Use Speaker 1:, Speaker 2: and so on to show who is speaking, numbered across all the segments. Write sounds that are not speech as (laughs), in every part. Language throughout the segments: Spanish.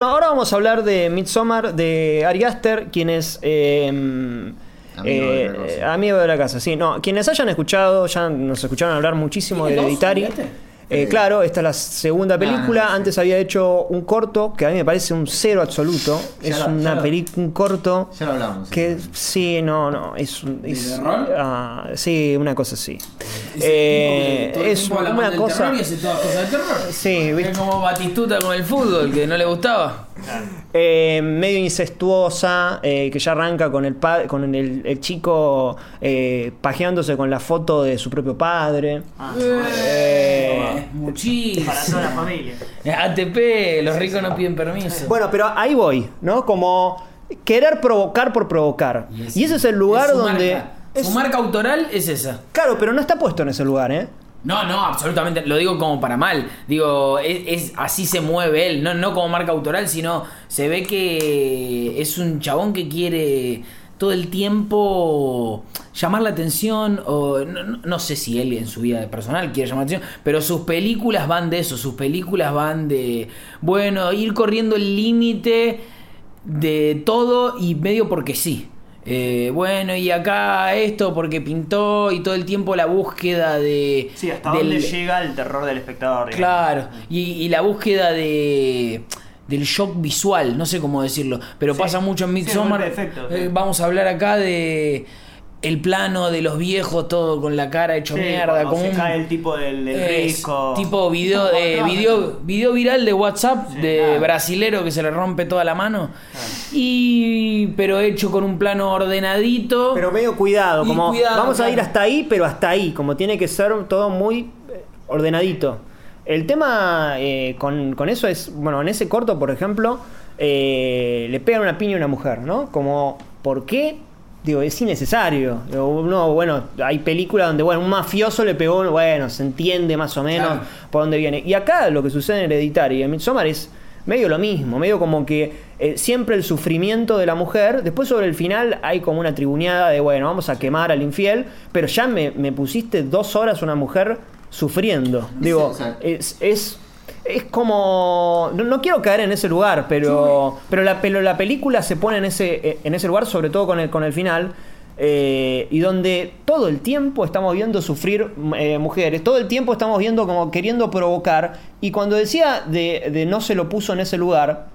Speaker 1: Ahora vamos a hablar de Midsommar de Ari Aster, quien es eh,
Speaker 2: Amigo de la
Speaker 1: eh,
Speaker 2: casa.
Speaker 1: amigo de la casa. Sí, no, quienes hayan escuchado, ya nos escucharon hablar muchísimo de
Speaker 3: ¿Tiene dos,
Speaker 1: Hereditary.
Speaker 3: Fíjate?
Speaker 1: Eh, claro, esta es la segunda
Speaker 2: No,
Speaker 1: película.
Speaker 2: sí.
Speaker 1: Antes había hecho un corto que a mí me parece un cero absoluto.
Speaker 2: Ya
Speaker 1: es
Speaker 2: lo-
Speaker 1: una película, un corto
Speaker 2: Ya lo hablamos.
Speaker 1: que sí, no, no, es, un-
Speaker 3: ¿De
Speaker 1: es-
Speaker 3: terror?
Speaker 1: ah, sí, una cosa así. Eh,
Speaker 3: tipo
Speaker 1: es
Speaker 3: habla
Speaker 1: una cosa.
Speaker 3: terror y hace todas cosas de terror.
Speaker 1: Sí.
Speaker 3: Es como Batistuta con el fútbol, que no le gustaba.
Speaker 1: Eh, medio incestuosa, eh, que ya arranca con el pa- con el, el chico eh, pajeándose con la foto de su propio padre.
Speaker 3: Eh, muchísimo.
Speaker 4: Para toda la familia.
Speaker 3: ATP, los ricos no piden permiso.
Speaker 1: Bueno, pero ahí voy, ¿no? Como querer provocar por provocar. Y ese es el lugar
Speaker 3: Es su
Speaker 1: donde.
Speaker 3: marca.
Speaker 1: es-
Speaker 3: Su marca autoral es esa.
Speaker 1: Claro, pero no está puesto en ese lugar, ¿eh?
Speaker 3: No, no, absolutamente. Lo digo como para mal. Digo, es, es- así se mueve él. No, no como marca autoral, sino se ve que es un chabón que quiere todo el tiempo llamar la atención. O no, no- sé si él en su vida personal quiere llamar la atención. Pero sus películas van de eso. Sus películas van de. Bueno, ir corriendo el límite de todo y medio porque sí. Eh, bueno, y acá esto porque pintó y todo el tiempo la búsqueda de...
Speaker 4: Sí, hasta
Speaker 3: del-
Speaker 4: dónde llega el terror del espectador. digamos.
Speaker 3: Claro, y, y la búsqueda de del shock visual, no sé cómo decirlo, pero
Speaker 4: Sí.
Speaker 3: pasa mucho en Midsommar. Eh,
Speaker 4: sí.
Speaker 3: vamos a hablar acá de el plano de los viejos, todo con la cara hecho
Speaker 4: Sí,
Speaker 3: mierda, como
Speaker 4: se
Speaker 3: un
Speaker 4: cae el tipo del, del
Speaker 3: es
Speaker 4: risco.
Speaker 3: tipo video de video, video viral de WhatsApp
Speaker 4: Sí,
Speaker 3: de
Speaker 4: claro.
Speaker 3: brasilero que se le rompe toda la mano. Y pero hecho con un plano ordenadito.
Speaker 1: Pero medio cuidado, como
Speaker 3: cuidado,
Speaker 1: vamos a ir hasta ahí, pero hasta ahí, como tiene que ser todo muy eh, ordenadito. El tema eh, con, con eso es, bueno, en ese corto, por ejemplo, eh, le pegan una piña a una mujer, ¿no? Como, ¿por qué? Digo, es innecesario. Digo, No, bueno, hay películas donde, bueno, un mafioso le pegó, bueno, se entiende más o menos
Speaker 3: Claro.
Speaker 1: por dónde viene. Y acá lo que sucede en Hereditary y en Midsommar es medio lo mismo, medio como que eh, siempre el sufrimiento de la mujer, después sobre el final hay como una tribuneada de, bueno, vamos a quemar al infiel, pero ya me, me pusiste dos horas una mujer sufriendo. Digo, es... es es como. No, no quiero caer en ese lugar, pero. Pero la, pero la película se pone en ese, en ese lugar, sobre todo con el, con el final. eh, y donde todo el tiempo estamos viendo sufrir eh, mujeres, todo el tiempo estamos viendo como queriendo provocar. Y cuando decía de, de no se lo puso en ese lugar,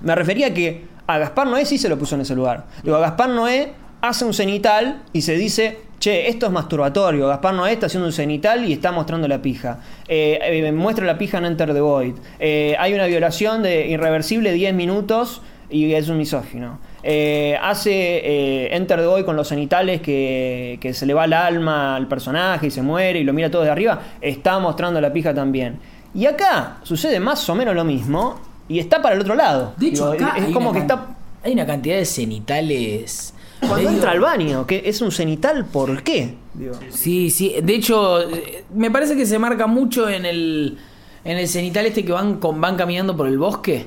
Speaker 1: me refería a que a Gaspar Noé sí se lo puso en ese lugar. Digo, a Gaspar Noé hace un cenital y se dice, che, esto es masturbatorio. Gaspar Noé está haciendo un cenital y está mostrando la pija. Eh, eh, muestra la pija en Enter the Void. Eh, hay una violación de irreversible 10 minutos y es un misógino. Eh, hace eh, Enter the Void con los cenitales que, que se le va el alma al personaje y se muere y lo mira todo de arriba. Está mostrando la pija también. Y acá sucede más o menos lo mismo y está para el otro lado.
Speaker 3: De hecho,
Speaker 1: Digo,
Speaker 3: acá
Speaker 1: es como
Speaker 3: una
Speaker 1: que está
Speaker 3: hay una cantidad de cenitales.
Speaker 1: Cuando entra al baño, que es un cenital, ¿por qué? Digo,
Speaker 3: Sí, sí. De hecho, eh, me parece que se marca mucho en el, en el cenital este que van, con, van caminando por el bosque.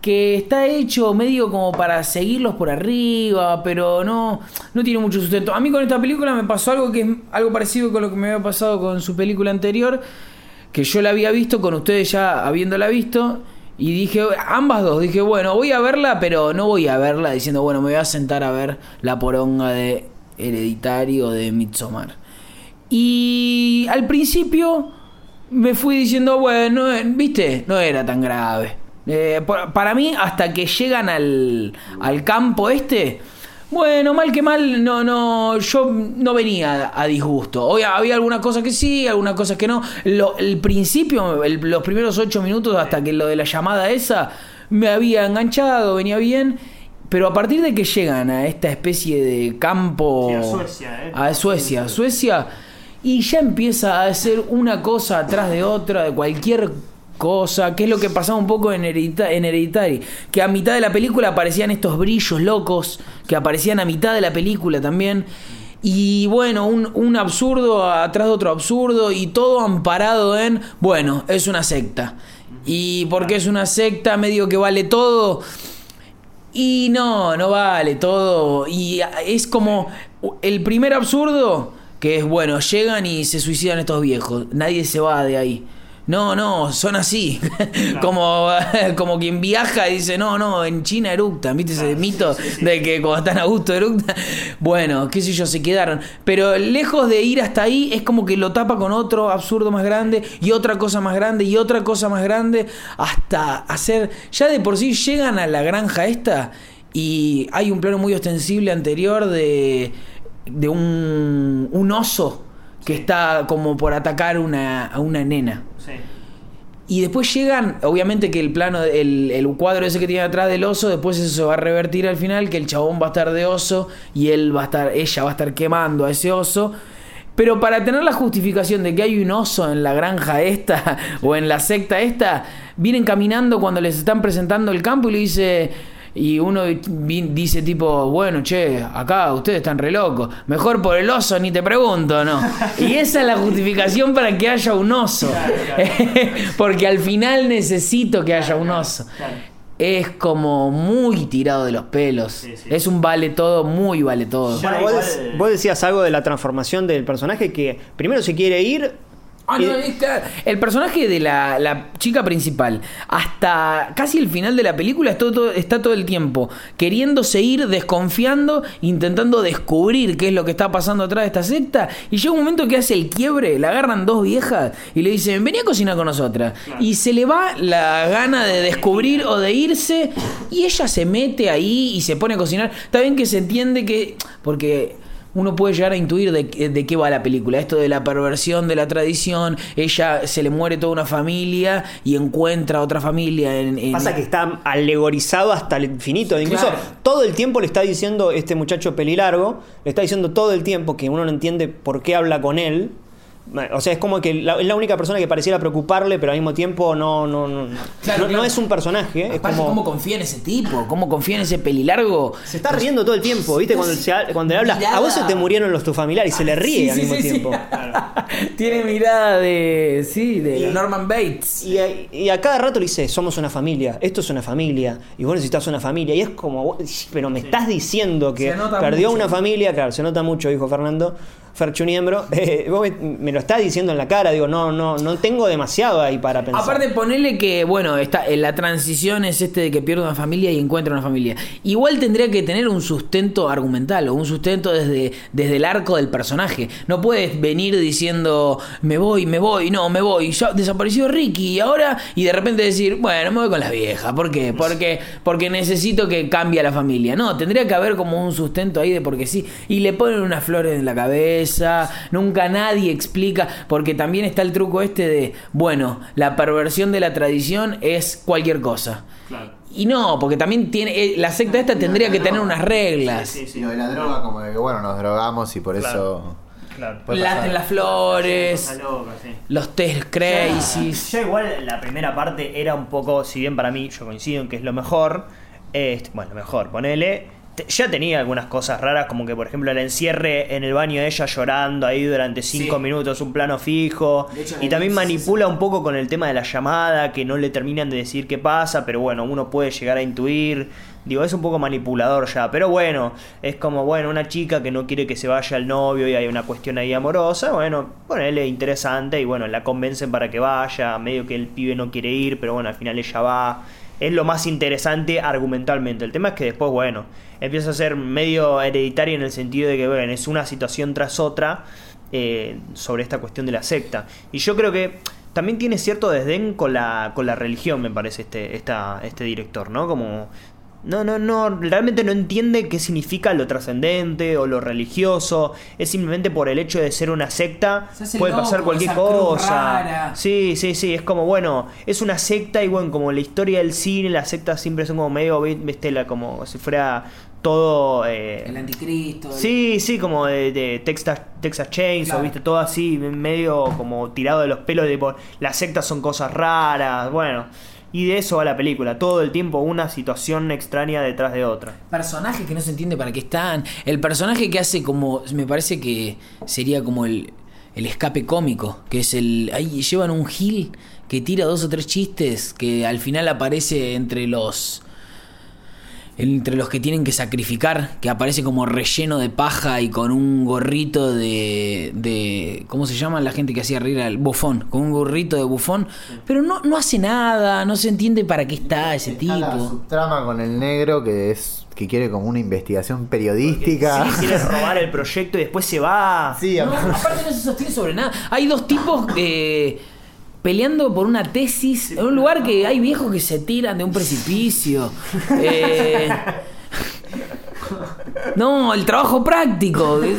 Speaker 3: Que está hecho medio como para seguirlos por arriba, pero no, no tiene mucho sustento. A mí con esta película me pasó algo que es algo parecido con lo que me había pasado con su película anterior, que yo la había visto con ustedes ya habiéndola visto. Y dije, ambas dos, dije, bueno, voy a verla, pero no voy a verla diciendo, bueno, me voy a sentar a ver la poronga de Hereditario de Midsommar. Y al principio me fui diciendo, bueno, eh, viste, no era tan grave. Eh, para mí, hasta que llegan al, al campo este, bueno, mal que mal, no, no, yo no venía a disgusto. Hoy había algunas cosas que sí, algunas cosas que no. Lo- el principio, el- los primeros ocho minutos hasta que lo de la llamada esa, me había enganchado, venía bien. Pero a partir de que llegan a esta especie de campo...
Speaker 4: Sí, a Suecia, ¿eh?
Speaker 3: A Suecia, Suecia. Y ya empieza a hacer una cosa atrás de otra, de cualquier cosa, que es lo que pasaba un poco en, Heredita- Hereditary, que a mitad de la película aparecían estos brillos locos, que aparecían a mitad de la película también, y bueno, un, un absurdo atrás de otro absurdo, y todo amparado en, bueno, es una secta. Y porque es una secta, medio que vale todo. Y no, no vale todo. Y es como el primer absurdo, que es bueno, llegan y se suicidan estos viejos. Nadie se va de ahí. No, no, son así. (laughs) como, (laughs) como quien viaja y dice, no, no, en China eructan, ¿viste ese mito de que cuando están a gusto eructan? (laughs) Bueno, qué sé yo, se quedaron. Pero lejos de ir hasta ahí, es como que lo tapa con otro absurdo más grande y otra cosa más grande y otra cosa más grande hasta hacer, ya de por sí llegan a la granja esta y hay un plano muy ostensible anterior de, de un, un oso que está como por atacar una, a una nena. Y después llegan, obviamente que el plano, el, el cuadro ese que tiene atrás del oso, después eso se va a revertir al final, que el chabón va a estar de oso y él va a estar, ella va a estar quemando a ese oso. Pero para tener la justificación de que hay un oso en la granja esta (laughs) o en la secta esta, vienen caminando cuando les están presentando el campo y le dice, y uno dice tipo, bueno, che, acá ustedes están re locos, mejor por el oso ni te pregunto, ¿no? Y esa es la justificación para que haya un oso. (laughs) Porque al final necesito que haya un oso. Es como muy tirado de los pelos.
Speaker 4: Sí, sí.
Speaker 3: Es un vale todo, muy vale todo.
Speaker 1: Bueno, vos decías algo de la transformación del personaje que primero se quiere ir.
Speaker 3: Ah,
Speaker 1: y-
Speaker 3: no, es claro. El personaje de la, la chica principal, hasta casi el final de la película, está todo, está todo el tiempo queriéndose ir, desconfiando, intentando descubrir qué es lo que está pasando atrás de esta secta. Y llega un momento que hace el quiebre, la agarran dos viejas y le dicen, vení a cocinar con nosotras. Y se le va la gana de descubrir o de irse, y ella se mete ahí y se pone a cocinar. Está bien que se entiende que. Porque uno puede llegar a intuir de, de qué va la película. Esto de la perversión de la tradición, ella se le muere toda una familia y encuentra otra familia en... en-
Speaker 1: Pasa que está alegorizado hasta el infinito. Incluso todo el tiempo le está diciendo este muchacho pelilargo, le está diciendo todo el tiempo que uno no entiende por qué habla con él. O sea, es como que la- es la única persona que pareciera preocuparle, pero al mismo tiempo no, no, no,
Speaker 3: Claro,
Speaker 1: no,
Speaker 3: claro.
Speaker 1: no es un personaje. Es como,
Speaker 3: ¿cómo confía en ese tipo? ¿Cómo confía en ese pelilargo?
Speaker 1: se está riendo todo el tiempo, ¿viste? Cuando, se cuando le habla,
Speaker 3: Mirada.
Speaker 1: a vos se te murieron los tus familiares y se le ríe
Speaker 3: Sí,
Speaker 1: al
Speaker 3: sí,
Speaker 1: mismo
Speaker 3: sí,
Speaker 1: tiempo. (laughs)
Speaker 3: Tiene mirada de... Sí, de
Speaker 1: Y-
Speaker 3: Norman Bates.
Speaker 1: Y a, y a cada rato le dice, somos una familia, esto es una familia, y vos necesitas una familia. Y es como, pero me estás diciendo que perdió
Speaker 3: mucho.
Speaker 1: una familia, claro, se nota mucho, dijo Fernando, Ferchuniembro. (laughs) Eh, vos me, lo estás diciendo en la cara, digo, no, no, no tengo demasiado ahí para pensar.
Speaker 3: Aparte ponele que, bueno, está en la transición es este de que pierde una familia y encuentra una familia. Igual tendría que tener un sustento argumental o un sustento desde, desde el arco del personaje. No puedes venir diciendo, me voy, me voy, no, me voy, ya desapareció Ricky y ahora, y de repente decir, bueno, me voy con las viejas. ¿Por qué? Porque, porque necesito que cambie la familia. No, tendría que haber como un sustento ahí de porque sí. Y le ponen unas flores en la cabeza, nunca nadie explica, porque también está el truco este de, bueno, la perversión de la tradición es cualquier cosa.
Speaker 4: Claro.
Speaker 3: Y no, porque también tiene eh, la secta esta tendría que tener unas reglas.
Speaker 4: Sí, sí,
Speaker 2: Y lo de la droga, como de que bueno, nos drogamos y por
Speaker 4: Claro.
Speaker 2: eso.
Speaker 4: Claro.
Speaker 3: Las, las flores,
Speaker 4: Cosa loca, sí.
Speaker 3: los test crazy.
Speaker 4: Ya igual la primera parte era un poco, si bien para mí yo coincido en que es lo mejor, este, bueno, lo mejor, ponele, ya tenía algunas cosas raras, como que por ejemplo el encierre en el baño de ella llorando ahí durante cinco
Speaker 3: Sí.
Speaker 4: minutos, un plano fijo,
Speaker 3: hecho,
Speaker 4: y también manipula un poco con el tema de la llamada, que no le terminan de decir qué pasa, pero bueno, uno puede llegar a intuir. Digo, es un poco manipulador ya, pero bueno, es como, bueno, una chica que no quiere que se vaya el novio y hay una cuestión ahí amorosa, bueno, ponele interesante y bueno, la convencen para que vaya, medio que el pibe no quiere ir, pero bueno, al final ella va. Es lo más interesante argumentalmente. El tema es que después, bueno, empieza a ser medio hereditario en el sentido de que, bueno, es una situación tras otra eh, sobre esta cuestión de la secta. Y yo creo que también tiene cierto desdén con la, con la religión, me parece, este, esta, este director, ¿no? Como no, no, no, realmente no entiende qué significa lo trascendente o lo religioso. Es simplemente por el hecho de ser una secta, puede
Speaker 3: loco,
Speaker 4: pasar cualquier cosa. Sí, sí, sí, es como, bueno, es una secta y bueno, como la historia del cine, las sectas siempre son como medio, viste, la, como si fuera todo... eh,
Speaker 3: El anticristo. el-
Speaker 4: Sí, sí, como de, de Texas, Texas Chainsaw,
Speaker 3: Claro.
Speaker 4: viste, todo así, medio como tirado de los pelos, de por las sectas son cosas raras, bueno. Y de eso va la película, todo el tiempo una situación extraña detrás de otra.
Speaker 3: Personajes que no se entiende para qué están. El personaje que hace como. Me parece que sería como el, el escape cómico. Que es el. Ahí llevan un Gil que tira dos o tres chistes. Que al final aparece entre los. Entre los que tienen que sacrificar, que aparece como relleno de paja y con un gorrito de, de ¿cómo se llama la gente que hacía reír al bufón? Con un gorrito de bufón, pero no, no hace nada, no se entiende para qué está ese
Speaker 2: Está la
Speaker 3: tipo.
Speaker 2: subtrama con el negro que es que quiere como una investigación periodística.
Speaker 4: Sí, quiere robar el proyecto y después se va.
Speaker 2: Sí,
Speaker 3: No, aparte no se sostiene sobre nada. Hay dos tipos eh, peleando por una tesis en un lugar que hay viejos que se tiran de un precipicio. (laughs) Eh, no, el trabajo práctico. (laughs)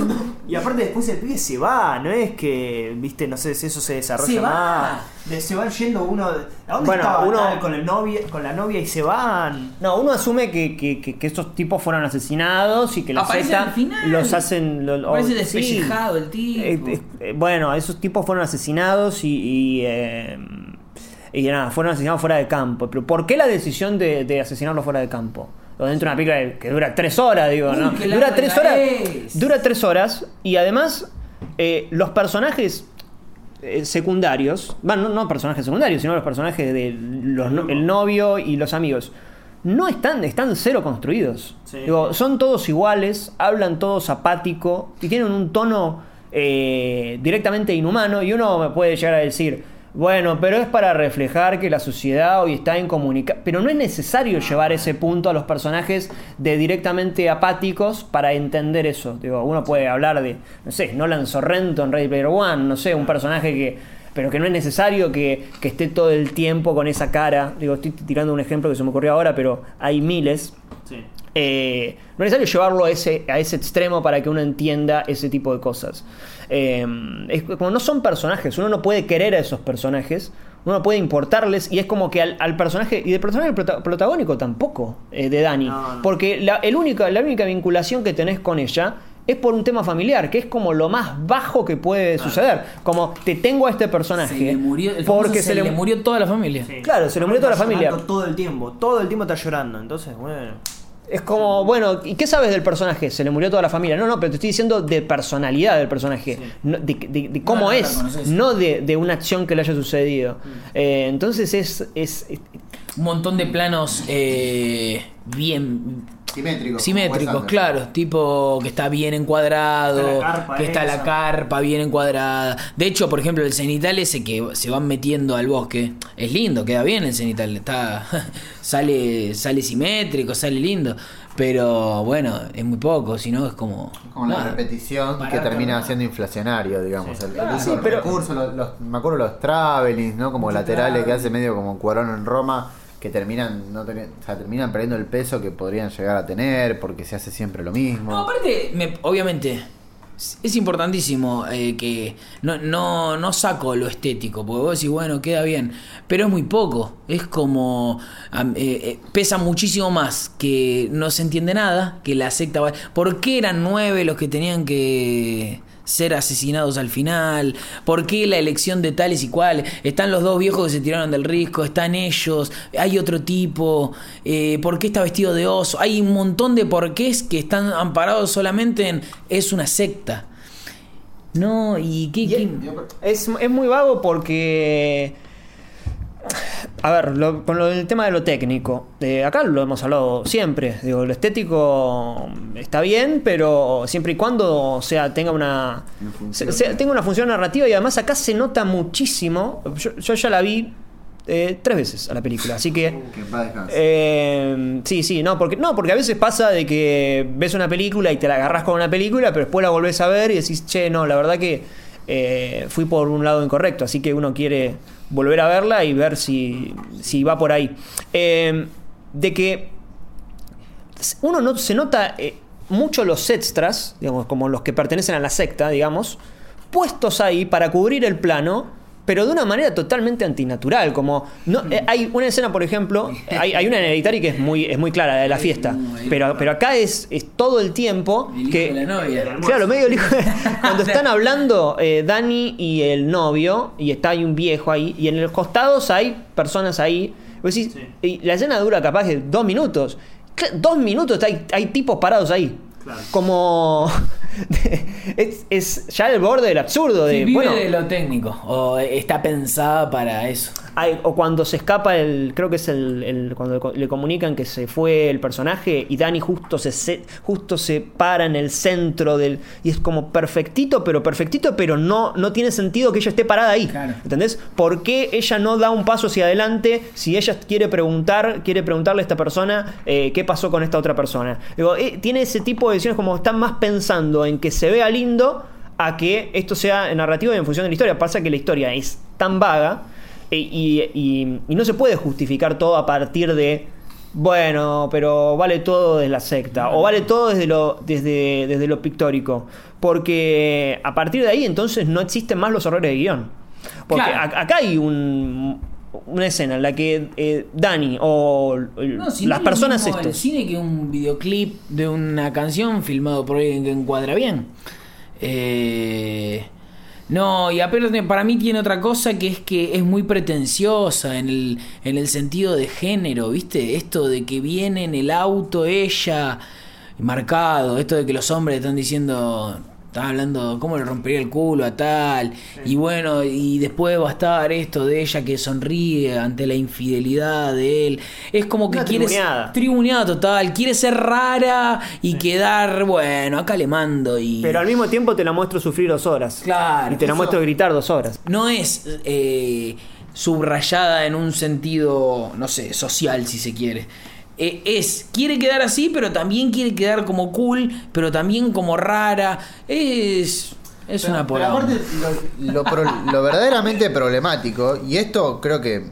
Speaker 4: Y aparte después el pibe se va, no es que, viste, no sé si eso se desarrolla
Speaker 3: Se va.
Speaker 4: más. De- se van yendo uno. ¿A dónde
Speaker 1: Bueno,
Speaker 4: estaba
Speaker 1: uno-
Speaker 4: tal con el novio, con la novia y se van?
Speaker 1: No, uno asume que, que, que- que estos tipos fueron asesinados y que la
Speaker 3: Aparece
Speaker 1: secta
Speaker 3: al final.
Speaker 1: los hacen. lo-
Speaker 3: Parece
Speaker 1: oh,
Speaker 3: despellejado el tipo.
Speaker 1: Eh, eh, eh, bueno, esos tipos fueron asesinados y. y, eh, y nada, fueron asesinados fuera de campo. Pero ¿por qué la decisión de, de asesinarlos fuera de campo? O dentro de una película que dura tres horas, digo,
Speaker 3: Uy,
Speaker 1: ¿no? Dura tres horas.
Speaker 3: es.
Speaker 1: Dura tres horas y además eh, los personajes eh, secundarios, bueno, no, no personajes secundarios, sino los personajes de los no- el novio y los amigos, no están, están cero construidos.
Speaker 4: Sí.
Speaker 1: Digo, son todos iguales, hablan todos apático y tienen un tono eh, directamente inhumano y uno me puede llegar a decir, bueno, pero es para reflejar que la sociedad hoy está incomunicada. Pero no es necesario llevar ese punto a los personajes de directamente apáticos para entender eso. Digo, uno puede hablar de, no sé, Nolan Sorrento en Ready Player One, no sé, un personaje que. Pero que no es necesario que, que esté todo el tiempo con esa cara. Digo, estoy tirando un ejemplo que se me ocurrió ahora, pero hay miles.
Speaker 4: Sí.
Speaker 1: Eh, no es necesario llevarlo a ese, a ese extremo para que uno entienda ese tipo de cosas. Eh, es como no son personajes, uno no puede querer a esos personajes, uno no puede importarles y es como que al, al personaje, y del personaje prota- protagónico tampoco, eh, de Dani,
Speaker 4: No, no.
Speaker 1: porque la, el único, la única vinculación que tenés con ella es por un tema familiar, que es como lo más bajo que puede suceder. Como te tengo a este personaje
Speaker 3: Se le murió,
Speaker 1: porque
Speaker 3: se, le, murió toda la familia.
Speaker 4: Sí.
Speaker 1: Claro, se le murió toda la familia.
Speaker 4: Todo el tiempo, todo el tiempo está llorando. Entonces, bueno.
Speaker 1: Es como, bueno, ¿y qué sabes del personaje? Se le murió toda la familia. No, no, pero te estoy diciendo de personalidad del personaje. No, de, de- de cómo
Speaker 3: No, no la
Speaker 1: es, no de, de una acción que le haya sucedido.
Speaker 3: Mm.
Speaker 1: Eh, entonces es, es, es-
Speaker 3: Un montón de planos eh, bien
Speaker 2: Simétrico.
Speaker 3: simétricos, claro, tipo que está bien encuadrado,
Speaker 4: Está la carpa
Speaker 3: que está la carpa bien encuadrada. De hecho, por ejemplo, el cenital ese que se van metiendo al bosque, es lindo, queda bien el cenital, está (laughs) sale sale simétrico, sale lindo, pero bueno, es muy poco, si no es como
Speaker 2: Como la
Speaker 3: nada.
Speaker 2: repetición que termina
Speaker 3: ¿no?
Speaker 2: siendo inflacionario, digamos. El, el
Speaker 1: Claro,
Speaker 2: único
Speaker 1: sí, pero-
Speaker 2: recurso, los, los- me acuerdo los travelings, ¿no? Como laterales que hace medio como Cuarón en Roma, que terminan, no teni- o sea, terminan perdiendo el peso que podrían llegar a tener porque se hace siempre lo mismo.
Speaker 3: No, aparte, me- obviamente, es- importantísimo eh, que no, no, no saco lo estético, porque vos decís, bueno, queda bien, pero es muy poco. Es como. eh, eh, pesa muchísimo más que no se entiende nada, que la secta. va- ¿Por qué eran nueve los que tenían que ser asesinados al final? ¿Por qué la elección de tales y cuales? Están los dos viejos que se tiraron del risco, están ellos, hay otro tipo, eh, ¿por qué está vestido de oso? Hay un montón de porqués que están amparados solamente en es una secta. No, y qué... qué-
Speaker 1: es, es muy vago porque... A ver, lo- con lo del tema de lo técnico, eh, acá lo hemos hablado siempre. Digo, lo estético está bien, pero siempre y cuando o sea, tenga una
Speaker 2: Una función.
Speaker 1: se- se- tenga una función narrativa y además acá se nota muchísimo. Yo, yo ya la vi eh, tres veces a la película, así que
Speaker 2: Que
Speaker 1: eh, sí, sí, no porque, no, porque a veces pasa de que ves una película y te la agarras con una película, pero después la volvés a ver y decís, che, no, la verdad que eh, fui por un lado incorrecto, así que uno quiere volver a verla y ver si, si va por ahí. Eh, de que uno no se nota eh, mucho los extras, digamos, como los que pertenecen a la secta, digamos, puestos ahí para cubrir el plano, pero de una manera totalmente antinatural. Como no, eh, hay una escena, por ejemplo, hay, hay una en Hereditary que es muy, es muy clara, la de la fiesta. Pero, pero acá es, es todo el tiempo
Speaker 3: El hijo
Speaker 1: que.
Speaker 3: de la novia.
Speaker 1: Claro, medio el hijo. (laughs) Cuando están hablando eh, Dani y el novio, y está ahí un viejo ahí, y en los costados hay personas ahí. Vos decís, y la escena dura capaz de dos minutos. Dos minutos hay, hay tipos parados ahí.
Speaker 4: Claro.
Speaker 1: Como. (laughs) es, es ya el borde del absurdo. De,
Speaker 3: Sí, vive
Speaker 1: bueno,
Speaker 3: de lo técnico, o está pensada para eso.
Speaker 1: Hay- o cuando se escapa el. Creo que es el, el- Cuando le co- le comunican que se fue el personaje y Dani justo se, se- justo se para en el centro del. Y es como perfectito, pero perfectito, pero no, no tiene sentido que ella esté parada ahí.
Speaker 3: Claro.
Speaker 1: ¿Entendés? ¿Por qué ella no da un paso hacia adelante si ella quiere preguntar, quiere preguntarle a esta persona eh, qué pasó con esta otra persona? Digo, eh, tiene ese tipo de decisiones como están más pensando en que se vea lindo a que esto sea narrativo y en función de la historia. Pasa que la historia es tan vaga y, y- y no se puede justificar todo a partir de. Bueno, pero vale todo desde la secta. O vale todo desde lo, desde, desde lo pictórico. Porque a partir de ahí entonces no existen más los errores de guion. Porque
Speaker 3: Claro.
Speaker 1: a- acá hay un, una escena en la que eh, Dani o
Speaker 3: No, si
Speaker 1: las
Speaker 3: no es
Speaker 1: personas
Speaker 3: mismo el cine que un videoclip de una canción filmado por alguien que encuadra bien. Eh, no, y aparte para mí tiene otra cosa que es que es muy pretenciosa en el, en el sentido de género, ¿viste? Esto de que viene en el auto ella marcado, esto de que los hombres están diciendo, están hablando, ¿cómo le rompería el culo a tal? Y bueno, y después va a estar esto de ella que sonríe ante la infidelidad de él. Es como que
Speaker 1: Una
Speaker 3: quiere
Speaker 1: tribuneada.
Speaker 3: tribuneada total, quiere ser rara y quedar, bueno, acá le mando y
Speaker 1: Pero al mismo tiempo te la muestro sufrir dos horas.
Speaker 3: Claro,
Speaker 1: Y te la muestro gritar dos horas.
Speaker 3: no es eh, subrayada en un sentido, no sé, social si se quiere. Eh, es, quiere quedar así, pero también quiere quedar como cool, pero también como rara. Es, es una
Speaker 2: Pero aparte, lo, lo pro- lo verdaderamente problemático, y esto creo que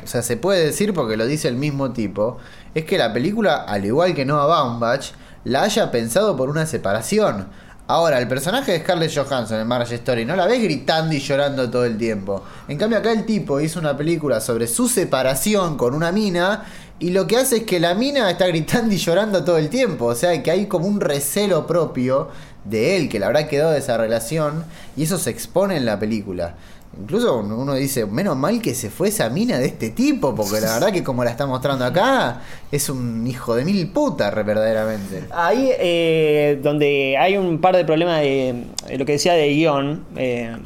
Speaker 2: o sea, se puede decir porque lo dice el mismo tipo, es que la película, al igual que Noah Baumbach, la haya pensado por una separación. Ahora, el personaje de Scarlett Johansson en Marriage Story no la ves gritando y llorando todo el tiempo. En cambio, acá el tipo hizo una película sobre su separación con una mina y lo que hace es que la mina está gritando y llorando todo el tiempo. O sea, que hay como un recelo propio de él que le habrá quedado de esa relación y eso se expone en la película. Incluso uno dice, menos mal que se fue esa mina de este tipo, porque la verdad que como la está mostrando acá, es un hijo de mil putas, verdaderamente.
Speaker 1: Ahí eh, donde hay un par de problemas de, de lo que decía de guion, eh,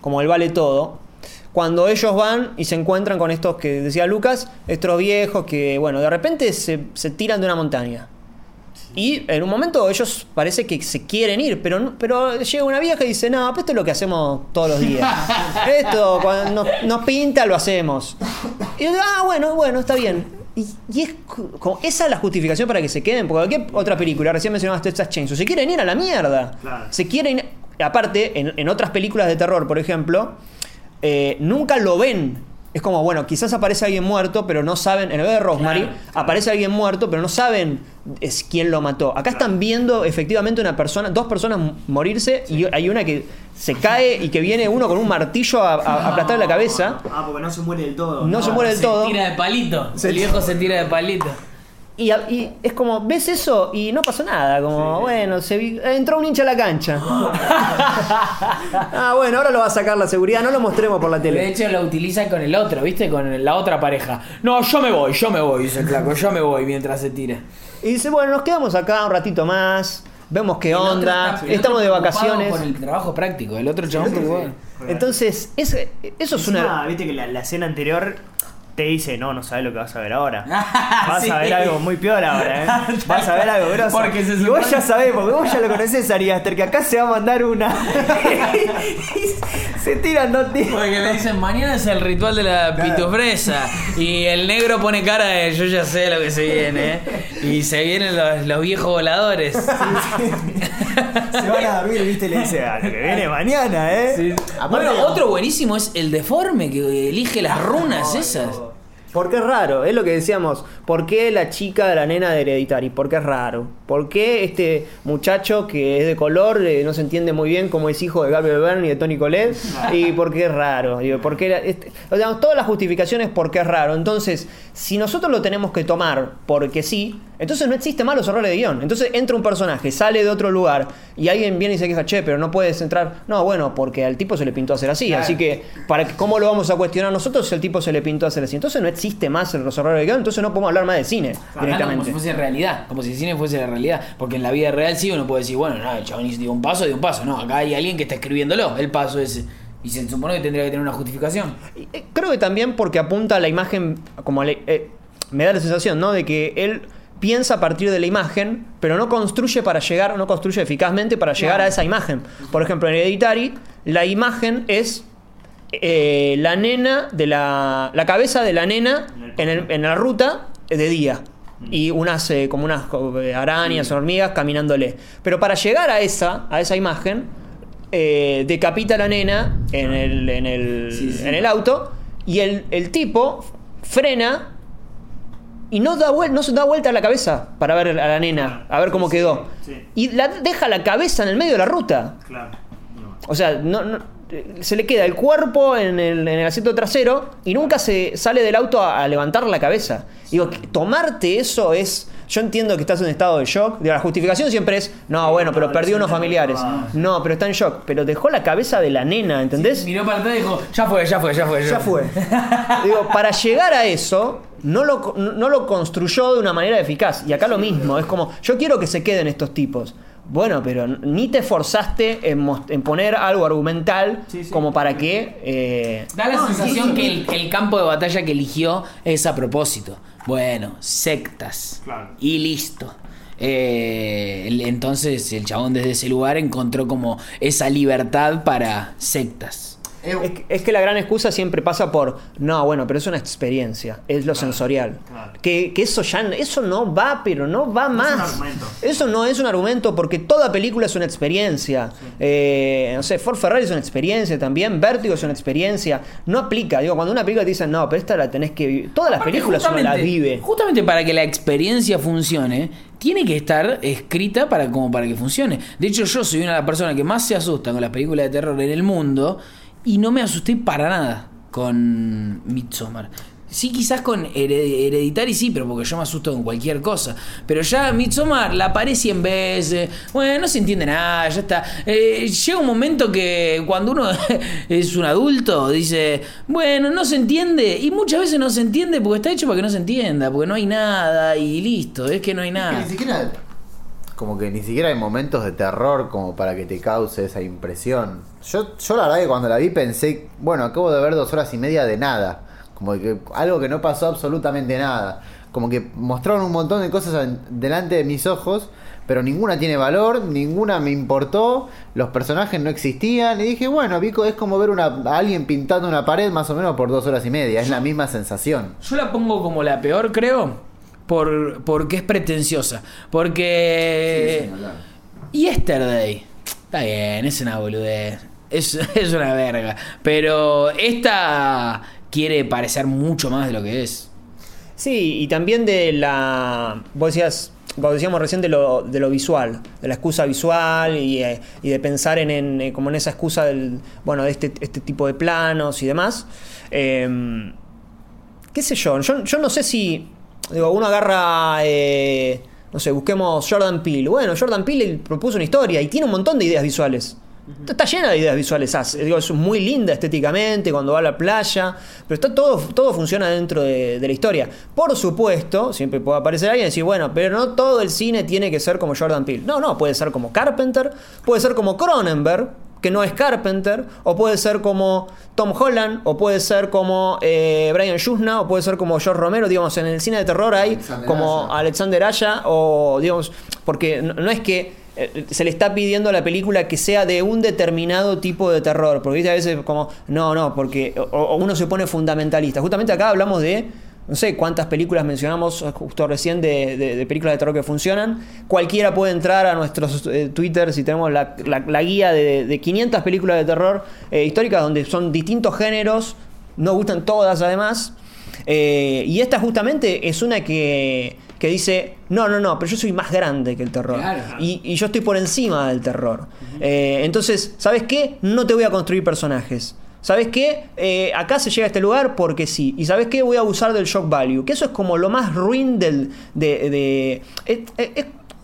Speaker 1: como el vale todo. Cuando ellos van y se encuentran con estos que decía Lucas, estos viejos que, bueno, de repente se tiran de una montaña. Y en un momento ellos parece que se quieren ir, pero, pero llega una vieja y dice, no, pues esto es lo que hacemos todos los días. (laughs) Esto, cuando nos, nos pinta, lo hacemos. Y yo digo, ah, bueno, bueno, está bien. Y, y es como, esa es la justificación para que se queden, porque cualquier otra película, recién mencionaste Texas Chainsaw, se quieren ir a la mierda.
Speaker 4: Claro.
Speaker 1: Se quieren, aparte, en, en otras películas de terror, por ejemplo, eh, nunca lo ven. Es como, bueno, quizás aparece alguien muerto, pero no saben, en el de Rosemary,
Speaker 3: Claro,
Speaker 1: aparece alguien muerto, pero no saben es quién lo mató. Acá están viendo efectivamente una persona, dos personas morirse y hay una que se cae y que viene uno con un martillo a, a- a aplastarle la cabeza.
Speaker 4: Ah, porque no se muere del todo.
Speaker 1: No se muere del todo.
Speaker 3: Se tira de palito. el viejo se tira de palito.
Speaker 1: Y, es como, ves eso y no pasó nada. Como, bueno, se vi- entró un hincha a la cancha. (laughs) ah, bueno, ahora lo va a sacar la seguridad, no lo mostremos por la
Speaker 3: De
Speaker 1: tele.
Speaker 3: hecho lo utiliza con el otro, ¿viste? Con la otra pareja. No, yo me voy, yo me voy, dice el flaco, yo me voy mientras se tira.
Speaker 1: Y dice, bueno, nos quedamos acá un ratito más, vemos qué onda,
Speaker 3: está-
Speaker 1: estamos de vacaciones.
Speaker 3: Por el trabajo práctico, el otro chabón.
Speaker 1: Entonces, es- eso es
Speaker 4: Encima,
Speaker 1: una...
Speaker 4: Viste que la, la escena anterior te dice, no, no sabes lo que vas a ver ahora. (laughs)
Speaker 3: Ah,
Speaker 4: Vas
Speaker 3: sí.
Speaker 4: a ver algo muy peor ahora, ¿eh? (laughs) Vas a ver algo grosso.
Speaker 3: Porque se
Speaker 4: y vos
Speaker 3: supone-
Speaker 4: ya sabés, porque vos ya lo conocés, Ari Aster, que acá se va a mandar una. (laughs) se tiran dos tiros.
Speaker 3: Porque le dicen, mañana es el ritual de la pitufresa. Y el negro pone cara de yo ya sé lo que se viene. ¿eh". Y se vienen los, los viejos voladores.
Speaker 4: Se van a dormir, viste, y le dice, a lo que viene mañana, ¿eh?
Speaker 3: Bueno, otro buenísimo es el deforme que elige las runas esas.
Speaker 1: Porque es raro, es lo que decíamos. ¿Por qué la chica de la nena de Hereditary? Porque es raro. ¿Por qué este muchacho que es de color eh, no se entiende muy bien cómo es hijo de Gabriel Byrne y de Tony Colette? (laughs) Y por qué es raro. Digo, ¿por qué este- o sea, todas las justificaciones porque es raro. Entonces, si nosotros lo tenemos que tomar porque sí, entonces no existe más los errores de guion. Entonces entra un personaje, sale de otro lugar y alguien viene y se queja, che, pero no puedes entrar. No, bueno, porque al tipo se le pintó hacer así. Así que, ¿para que- ¿cómo lo vamos a cuestionar nosotros si al tipo se le pintó hacer así? Entonces no existe más los errores de guion, entonces no podemos hablar más de cine
Speaker 3: Hablando como
Speaker 1: directamente.
Speaker 3: si fuese realidad, como si el cine fuese la realidad. Porque en la vida real sí uno puede decir, bueno, no, el chabón dio un paso, dio un paso. No, acá hay alguien que está escribiéndolo, el paso ese. Y se supone que tendría que tener una justificación.
Speaker 1: Eh, Creo que también porque apunta a la imagen, como le- eh, me da la sensación, ¿no? De que él piensa a partir de la imagen, pero no construye para llegar, no construye eficazmente para llegar
Speaker 3: Claro.
Speaker 1: a esa imagen. Por ejemplo, en Hereditary, la imagen es eh, la nena de la, la cabeza de la nena en, el- en la ruta de día. Y unas eh, como unas eh, arañas o hormigas caminándole. Pero para llegar a esa, a esa imagen, eh, decapita a la nena en el, en el,
Speaker 3: Sí, sí.
Speaker 1: en el auto y el, el tipo frena y no da, vuel- no se da vuelta a la cabeza para ver a la nena, a ver cómo
Speaker 4: Sí,
Speaker 1: quedó.
Speaker 4: sí.
Speaker 1: Y la, deja la cabeza en el medio de la ruta.
Speaker 4: Claro.
Speaker 1: O sea, no, no- se le queda el cuerpo en el, en el asiento trasero y nunca se sale del auto a, a levantar la cabeza. Digo, tomarte eso es. Yo entiendo que estás en estado de shock. Digo, la justificación siempre es, no, bueno, pero
Speaker 4: no,
Speaker 1: perdió unos
Speaker 4: no,
Speaker 1: familiares.
Speaker 4: no.
Speaker 1: No, pero está en shock. Pero dejó la cabeza de la nena, ¿entendés?
Speaker 3: Miró para atrás y dijo, ya fue, ya fue, ya fue.
Speaker 1: Ya fue. (laughs) Digo, para llegar a eso, no lo, no lo construyó de una manera eficaz. Y acá lo mismo, es como, yo quiero que se queden estos tipos. Bueno, pero ni te esforzaste en, en poner algo argumental
Speaker 4: Sí, sí.
Speaker 1: como para que... eh,
Speaker 3: Da la
Speaker 4: No,
Speaker 3: sensación
Speaker 4: sí,
Speaker 3: que el, el campo de batalla que eligió es a propósito. Bueno, sectas.
Speaker 4: Claro.
Speaker 3: Y listo. Eh, el- entonces el chabón desde ese lugar encontró como esa libertad para sectas.
Speaker 2: Es-
Speaker 1: que, es que la gran excusa siempre pasa por, no, bueno, pero es una experiencia, es lo sensorial.
Speaker 4: claro.
Speaker 1: Que, que eso ya, eso no va, pero no va
Speaker 4: No es un
Speaker 1: más.
Speaker 4: argumento.
Speaker 1: Eso no es un argumento porque toda película es una experiencia. Eh, no sé, Ford Ferrari es una experiencia también, Vértigo es una experiencia. No aplica, digo, cuando una película te dicen, no, pero esta la tenés que vivir. Todas las
Speaker 3: Aparte,
Speaker 1: películas uno las vive.
Speaker 3: Justamente para que la experiencia funcione, tiene que estar escrita para como para que funcione. De hecho, yo soy una de las personas que más se asusta con las películas de terror en el mundo y no me asusté para nada con Midsommar. Sí, quizás con Hered- Hereditary sí, pero porque yo me asusto con cualquier cosa. Pero ya Midsommar la paré 100 veces. Bueno, no se entiende nada, ya está. Eh, llega un momento que cuando uno (laughs) es un adulto dice, bueno, no se entiende. Y muchas veces no se entiende porque está hecho para que no se entienda, porque no hay nada y listo, es que no hay
Speaker 2: que
Speaker 3: nada.
Speaker 2: ni siquiera. Como que ni siquiera hay momentos de terror como para que te cause esa impresión. Yo, yo la verdad que cuando la vi pensé, bueno, acabo de ver dos horas y media de nada. Como que algo que no pasó absolutamente nada. Como que mostraron un montón de cosas delante de mis ojos, pero ninguna tiene valor, ninguna me importó, los personajes no existían. Y dije, bueno, Vico, es como ver a alguien pintando una pared más o menos por dos horas y media. Es la misma sensación.
Speaker 3: Yo la pongo como la peor, creo, por, porque es pretenciosa. Porque... Yesterday. Está bien, es una boludez. Es, (laughs) es una verga. Pero esta quiere parecer mucho más de lo que es.
Speaker 1: Sí, y también de la. Vos decías. Vos decíamos recién de lo, de lo visual, de la excusa visual y, eh, y de pensar en, en, eh, como en esa excusa del, bueno, de este, este tipo de planos y demás. Eh, ¿Qué sé yo? yo? Yo no sé si. Digo, uno agarra. eh, no sé, busquemos Jordan Peele. Bueno, Jordan Peele propuso una historia y tiene un montón de ideas visuales. Está llena de ideas visuales. As. Digo, es muy linda estéticamente cuando va a la playa. Pero está todo, todo funciona dentro de, de la historia. Por supuesto, siempre puede aparecer alguien y decir, bueno, pero no todo el cine tiene que ser como Jordan Peele. No, no, puede ser como Carpenter, puede ser como Cronenberg, que no es Carpenter, o puede ser como Tom Holland, o puede ser como eh, Brian Yuzna, o puede ser como George Romero. Digamos, en el cine de terror hay
Speaker 2: Alexander
Speaker 1: como
Speaker 2: Aya.
Speaker 1: Alexander Aya, o digamos, porque no, no es que eh, se le está pidiendo a la película que sea de un determinado tipo de terror, porque ¿viste? a veces como, no, no, porque o, o uno se pone fundamentalista. Justamente acá hablamos de, no sé cuántas películas mencionamos justo recién de, de- de películas de terror que funcionan. Cualquiera puede entrar a nuestros eh, Twitter si tenemos la, la- la guía de, de 500 películas de terror eh, históricas donde son distintos géneros, no gustan todas además. Eh, y esta justamente es una que, que dice, no, no, no, pero yo soy más grande que el terror.
Speaker 3: Claro.
Speaker 1: Y, y yo estoy por encima del terror. Entonces, ¿sabes qué? No te voy a construir personajes. ¿Sabes qué? Eh, acá se llega a este lugar porque sí. ¿Y sabes qué? Voy a abusar del shock value. Que eso es como lo más ruin del... De,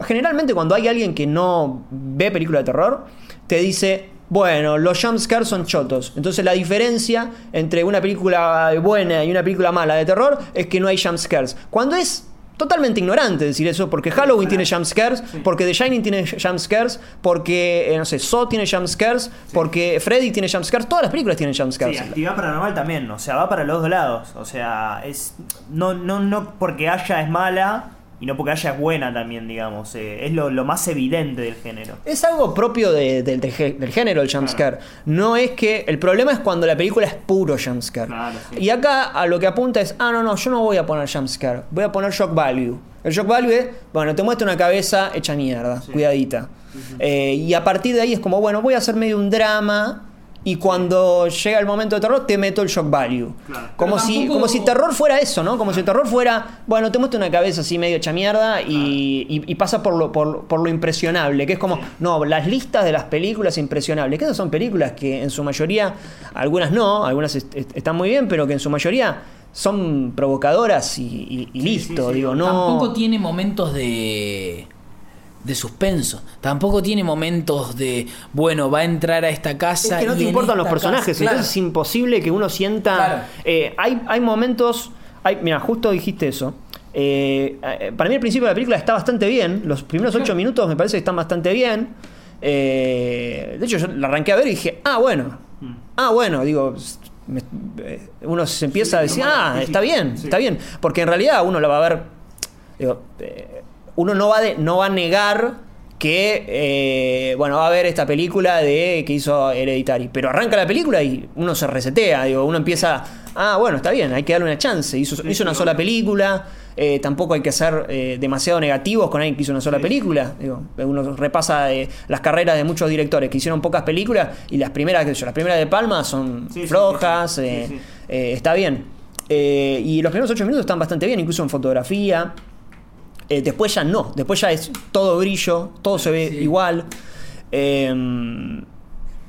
Speaker 1: generalmente cuando hay alguien que no ve película de terror, te dice... Bueno, los jumpscares son chotos. Entonces la diferencia entre una película buena y una película mala de terror es que no hay jumpscares. Cuando es totalmente ignorante decir eso, porque Halloween tiene jumpscares, porque The Shining tiene jumpscares, porque, eh, no sé, Saw tiene jumpscares, porque Freddy tiene jumpscares, todas las películas tienen
Speaker 4: Sí,
Speaker 1: jumpscares.
Speaker 4: actividad paranormal también, o sea, va para los dos lados. O sea, es no, no, no porque haya es mala y no porque haya es buena también, digamos. eh, es lo, lo más evidente del género.
Speaker 1: Es algo propio de- de- del gé- del género el jumpscare. No es que. El problema es cuando la película es puro jumpscare.
Speaker 4: Claro, sí.
Speaker 1: Y acá a lo que apunta es: ah, no, no, yo no voy a poner jumpscare. Voy a poner shock value. El shock value es: bueno, te muestra una cabeza hecha mierda, cuidadita. Eh, y a partir de ahí es como: bueno, voy a hacer medio un drama. Y cuando llega el momento de terror, te meto el shock value.
Speaker 4: Claro.
Speaker 1: Como, si, como si terror fuera eso, ¿no? Como si terror fuera, bueno, te muestro una cabeza así medio hecha mierda y, y- y pasa por lo, por, por lo impresionable, que es como, no, las listas de las películas impresionables, que esas son películas que en su mayoría, algunas no, algunas est- est- están muy bien, pero que en su mayoría son provocadoras y, y- y listo,
Speaker 4: sí, sí.
Speaker 1: digo, no...
Speaker 3: Tampoco tiene momentos de de suspenso. Tampoco tiene momentos de, bueno, va a entrar a esta
Speaker 1: Es
Speaker 3: casa.
Speaker 1: que no
Speaker 3: y
Speaker 1: te importan los personajes,
Speaker 3: casa- claro.
Speaker 1: entonces es imposible que uno sienta...
Speaker 3: Claro.
Speaker 1: Eh, hay, hay momentos... Hay, mira, justo dijiste eso. Eh, eh, para mí el principio de la película está bastante bien. Los primeros ocho minutos me parece que están bastante bien. Eh, de hecho, yo la arranqué a ver y dije, ah, bueno.
Speaker 4: Mm.
Speaker 1: Ah, bueno, digo... me- eh, uno se empieza a decir, ah, está bien, está bien. Porque en realidad uno la va a ver... digo, eh, uno no va, de- no va a negar que, eh, bueno, va a ver esta película de que hizo Hereditary. Pero arranca la película y uno se resetea, digo, uno empieza, ah, bueno, está bien, hay que darle una chance. Hizo, hizo una sola película, eh, tampoco hay que ser eh, demasiado negativos con alguien que hizo una sola película. Digo, uno repasa las carreras de muchos directores que hicieron pocas películas y las primeras, qué sé yo, las primeras de Palma son
Speaker 4: Sí,
Speaker 1: flojas, está bien. Y los primeros ocho minutos están bastante bien, incluso en fotografía. Eh, después ya no, después ya es todo brillo, todo se ve
Speaker 3: Sí.
Speaker 1: igual. Eh,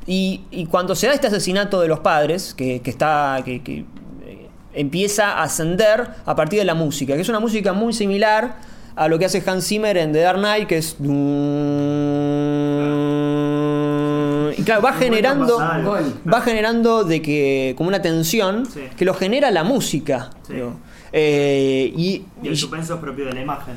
Speaker 1: y, y cuando se da este asesinato de los padres, que, que está. que, que, eh, empieza a ascender a partir de la música, que es una música muy similar a lo que hace Hans Zimmer en The Dark Knight, que es. Y claro, va generando. Va generando de que. como una tensión
Speaker 4: Sí.
Speaker 1: que lo genera la música.
Speaker 4: Sí.
Speaker 1: digo. Eh, y,
Speaker 4: Y el suspenso es propio de la imagen,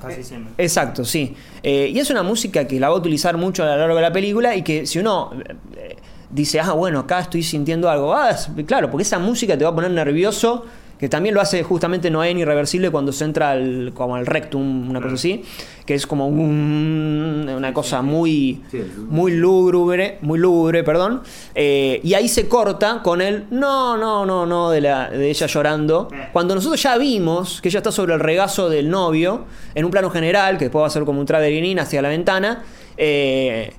Speaker 4: casi siempre.
Speaker 1: Exacto, sí. Eh, y es una música que la va a utilizar mucho a lo largo de la película y que si uno eh, dice, ah, bueno, acá estoy sintiendo algo, ah, claro, porque esa música te va a poner nervioso, que también lo hace justamente Noé en Irreversible cuando se entra al, como al rectum, una cosa así, que es como un- una cosa muy, muy lúgubre, muy lúgubre, perdón, Eh, y ahí se corta con el no, no, no, no, de, la, de ella llorando,
Speaker 4: Eh.
Speaker 1: cuando nosotros ya vimos que ella está sobre el regazo del novio, en un plano general, que después va a ser como un traveling in hacia la ventana, eh,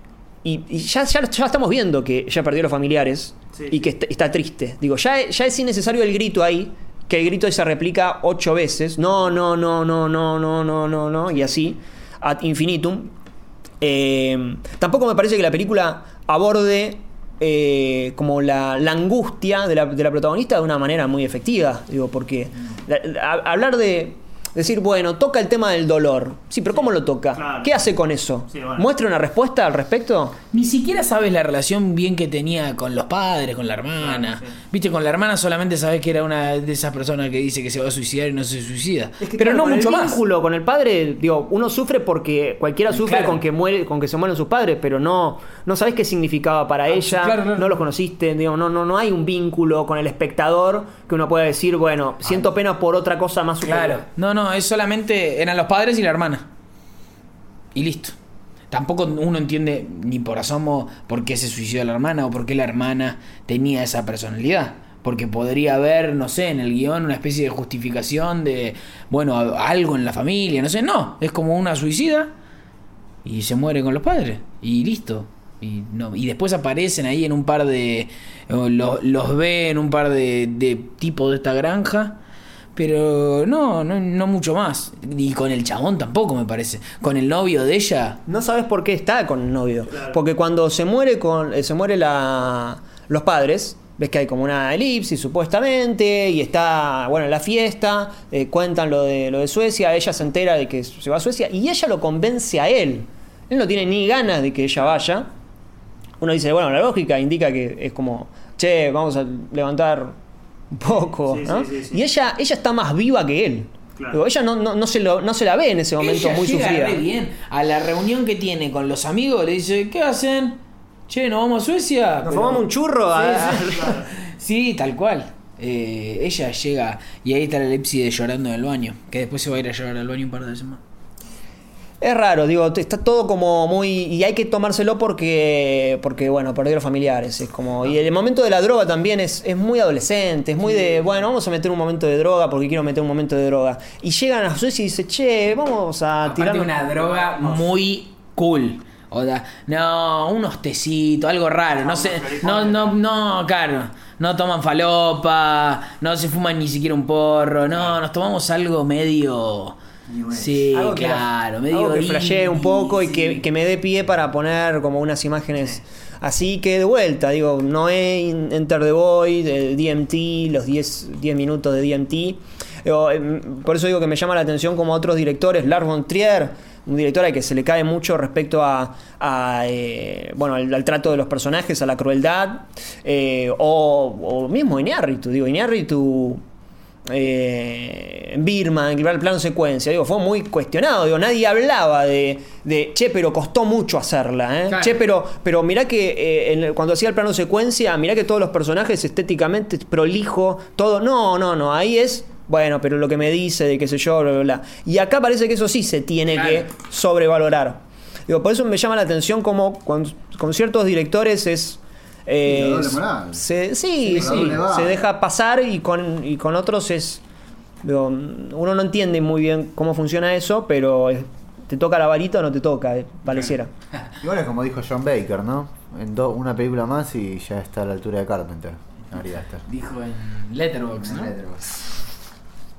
Speaker 1: y, y ya, ya, ya estamos viendo que ella perdió a los familiares
Speaker 4: Sí,
Speaker 1: y que está, está triste. Digo, ya, ya es innecesario el grito ahí, que el grito se replica ocho veces, no, no, no, no, no, no, no, no, no, y así, ad infinitum. Eh, tampoco me parece que la película aborde eh, como la, angustia de la, protagonista de una manera muy efectiva. Digo, porque hablar de decir, bueno, toca el tema del dolor. Sí, pero ¿cómo lo toca?
Speaker 4: Claro.
Speaker 1: ¿Qué hace con eso?
Speaker 4: Sí, bueno.
Speaker 1: ¿Muestra una respuesta al respecto?
Speaker 3: Ni siquiera sabes la relación bien que tenía con los padres, con la hermana.
Speaker 4: Claro, sí.
Speaker 3: Viste, con la hermana solamente sabes que era una de esas personas que dice que se va a suicidar y no se suicida.
Speaker 1: Es que,
Speaker 3: Pero
Speaker 1: claro,
Speaker 3: no
Speaker 1: con
Speaker 3: mucho
Speaker 1: el
Speaker 3: más.
Speaker 1: vínculo con el padre, digo, uno sufre porque cualquiera sufre
Speaker 3: Claro.
Speaker 1: con que muere, con que se mueren sus padres, pero no, no sabes qué significaba para ella,
Speaker 3: claro, claro.
Speaker 1: no los conociste, digo, no, no, no hay un vínculo con el espectador que uno pueda decir, bueno, siento pena por otra cosa más superior.
Speaker 3: Claro. No, no, es solamente eran los padres y la hermana. Y listo. Tampoco uno entiende ni por asomo por qué se suicidó la hermana o por qué la hermana tenía esa personalidad. Porque podría haber, no sé, en el guion una especie de justificación de, bueno, algo en la familia, no sé. No, es como una suicida y se muere con los padres. Y listo. Y, no, y después aparecen ahí en un par de... o lo- los ve en un par de, de tipos de esta granja. Pero no, no, no mucho más. Y con el chabón tampoco me parece. Con el novio de ella.
Speaker 1: No sabes por qué está con el novio. Porque cuando se muere con. eh, se muere la. los padres. Ves que hay como una elipsis supuestamente. Y está. Bueno, en la fiesta. eh, cuentan lo de lo de Suecia. Ella se entera de que se va a Suecia. Y ella lo convence a él. Él no tiene ni ganas de que ella vaya. Uno dice, bueno, la lógica indica que es como. Che, vamos a levantar un poco,
Speaker 4: Sí,
Speaker 1: ¿no?
Speaker 4: sí, sí, sí.
Speaker 1: Y ella, ella está más viva que él.
Speaker 5: Claro.
Speaker 1: Digo, ella no, no, no se lo, no se la ve en ese momento
Speaker 3: Ella
Speaker 1: muy
Speaker 3: llega
Speaker 1: sufrida.
Speaker 3: re bien. A la reunión que tiene con los amigos le dice, ¿qué hacen? Che, ¿nos vamos a Suecia?
Speaker 1: Nos
Speaker 3: Pero-
Speaker 1: fumamos un churro.
Speaker 3: Sí,
Speaker 1: a-
Speaker 3: sí. (laughs) Sí, tal cual. Eh, ella llega y ahí está la Lepside llorando en el baño. Que después se va a ir a llorar al baño un par de veces más.
Speaker 1: Es raro, digo, está todo como muy. Y hay que tomárselo porque. Porque, bueno, perdió los familiares. Es como. Y el momento de la droga también es, es muy adolescente. Es muy de. Bueno, vamos a meter un momento de droga porque quiero meter un momento de droga. Y llegan a Suecia y dicen, che, vamos a tirar.
Speaker 3: una droga muy cool. O sea, no, unos tecitos, algo raro. No sé, no, no, no, claro. No toman falopa, no se fuman ni siquiera un porro. No, nos tomamos algo medio. Sí,
Speaker 1: Algo que-
Speaker 3: claro, medio.
Speaker 1: algo que flashee un poco y que, que me dé pie para poner como unas imágenes así que de vuelta, digo, Noé, Enter the Void, eh, DMT, los 10, 10 minutos de DMT. Digo, em, por eso digo que me llama la atención como otros directores, Lars von Trier, un director al que se le cae mucho respecto a, a, eh, bueno, al, al trato de los personajes, a la crueldad, eh, o, o mismo Iñárritu, digo, Iñárritu eh, Birman, el plano secuencia, digo, fue muy cuestionado, digo, nadie hablaba de, de che, pero costó mucho hacerla, ¿eh?
Speaker 3: Claro.
Speaker 1: che, pero, pero mirá que eh, en el- cuando hacía el plano secuencia, mirá que todos los personajes estéticamente prolijo, todo, no, no, no, ahí es, bueno, pero lo que me dice de qué sé yo, bla, bla, bla. Y acá parece que eso sí se tiene
Speaker 3: Claro.
Speaker 1: que sobrevalorar. Digo, por eso me llama la atención como con, con ciertos directores es... eh,
Speaker 2: doble moral.
Speaker 1: se- sí,
Speaker 2: Sí,
Speaker 1: se deja pasar y con, y con otros es... digo, uno no entiende muy bien cómo funciona eso, pero es- te toca la varita o no te toca, eh, pareciera. (laughs)
Speaker 2: Igual es como dijo John Baker, ¿no? En do- una película más y ya está a la altura de Carpenter.
Speaker 3: Dijo en Letterboxd, ¿no?
Speaker 2: Letterboxd.